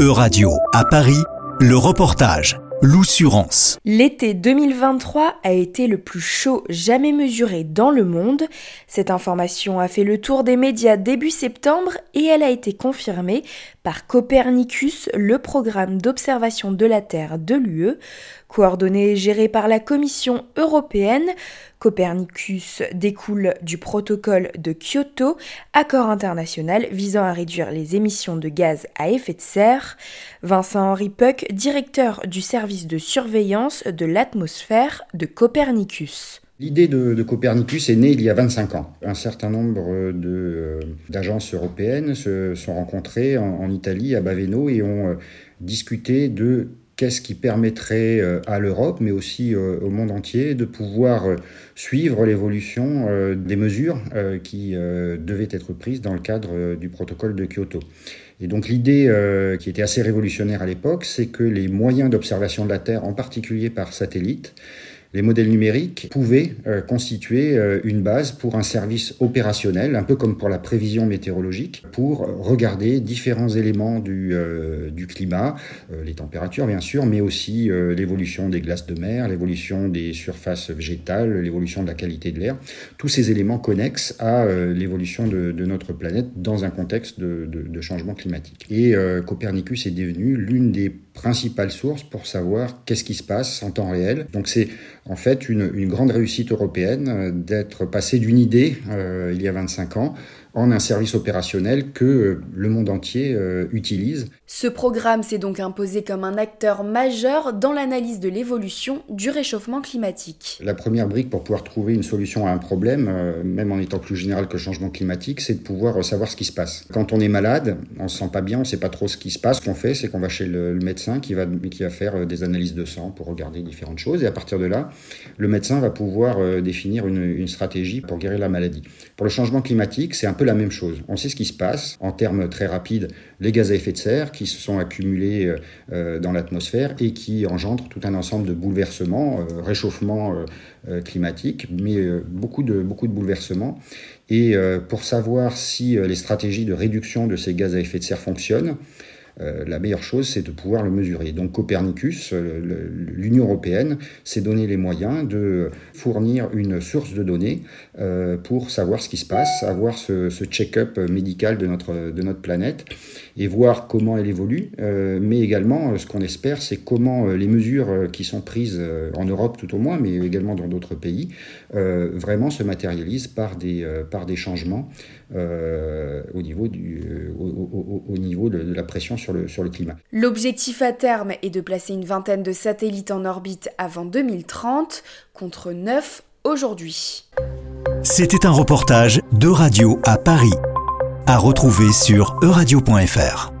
E-Radio à Paris, le reportage. L'oussurance. L'été 2023 a été le plus chaud jamais mesuré dans le monde. Cette information a fait le tour des médias début septembre et elle a été confirmée par Copernicus, le programme d'observation de la Terre de l'UE. Coordonné et géré par la Commission européenne, Copernicus découle du protocole de Kyoto, accord international visant à réduire les émissions de gaz à effet de serre. Vincent-Henri Puck, directeur du service de surveillance de l'atmosphère de Copernicus. L'idée de, Copernicus est née il y a 25 ans. Un certain nombre euh, d'agences européennes se sont rencontrées en, Italie, à Baveno, et ont euh, discuté de qu'est-ce qui permettrait euh, à l'Europe, mais aussi euh, au monde entier, de pouvoir euh, suivre l'évolution des mesures qui devaient être prises dans le cadre du protocole de Kyoto. Et donc l'idée qui était assez révolutionnaire à l'époque, c'est que les moyens d'observation de la Terre, en particulier par satellite, les modèles numériques pouvaient euh, constituer euh, une base pour un service opérationnel, un peu comme pour la prévision météorologique, pour regarder différents éléments du, euh, du climat, les températures bien sûr, mais aussi l'évolution des glaces de mer, l'évolution des surfaces végétales, l'évolution de la qualité de l'air, tous ces éléments connexes à l'évolution de, notre planète dans un contexte de, de changement climatique. Et Copernicus est devenu l'une des principales sources pour savoir qu'est-ce qui se passe en temps réel. Donc c'est en fait une, grande réussite européenne euh, d'être passé d'une idée euh, il y a 25 ans en un service opérationnel que euh, le monde entier euh, utilise. Ce programme s'est donc imposé comme un acteur majeur dans l'analyse de l'évolution du réchauffement climatique. La première brique pour pouvoir trouver une solution à un problème, euh, même en étant plus général que le changement climatique, c'est de pouvoir savoir ce qui se passe. Quand on est malade, on se sent pas bien, on sait pas trop ce qui se passe. Ce qu'on fait, c'est qu'on va chez le, médecin qui va, qui va faire des analyses de sang pour regarder différentes choses. Et à partir de là, le médecin va pouvoir définir une, une stratégie pour guérir la maladie. Pour le changement climatique, c'est un la même chose. On sait ce qui se passe en termes très rapides, les gaz à effet de serre qui se sont accumulés euh, euh, dans l'atmosphère et qui engendrent tout un ensemble de bouleversements, euh, réchauffement climatique, mais beaucoup de, beaucoup de bouleversements. Et pour savoir si les stratégies de réduction de ces gaz à effet de serre fonctionnent, euh, la meilleure chose, c'est de pouvoir le mesurer. Donc Copernicus, euh, l'Union européenne, s'est donné les moyens de fournir une source de données euh, pour savoir ce qui se passe, avoir ce, check-up médical de notre, de notre planète et voir comment elle évolue. mais également, ce qu'on espère, c'est comment les mesures qui sont prises en Europe tout au moins, mais également dans d'autres pays, vraiment se matérialisent par des, par des changements au, niveau du, au, niveau de la pression sur le, sur le climat. L'objectif à terme est de placer une vingtaine de satellites en orbite avant 2030, contre 9 aujourd'hui. C'était un reportage de Radio à Paris, à retrouver sur euradio.fr.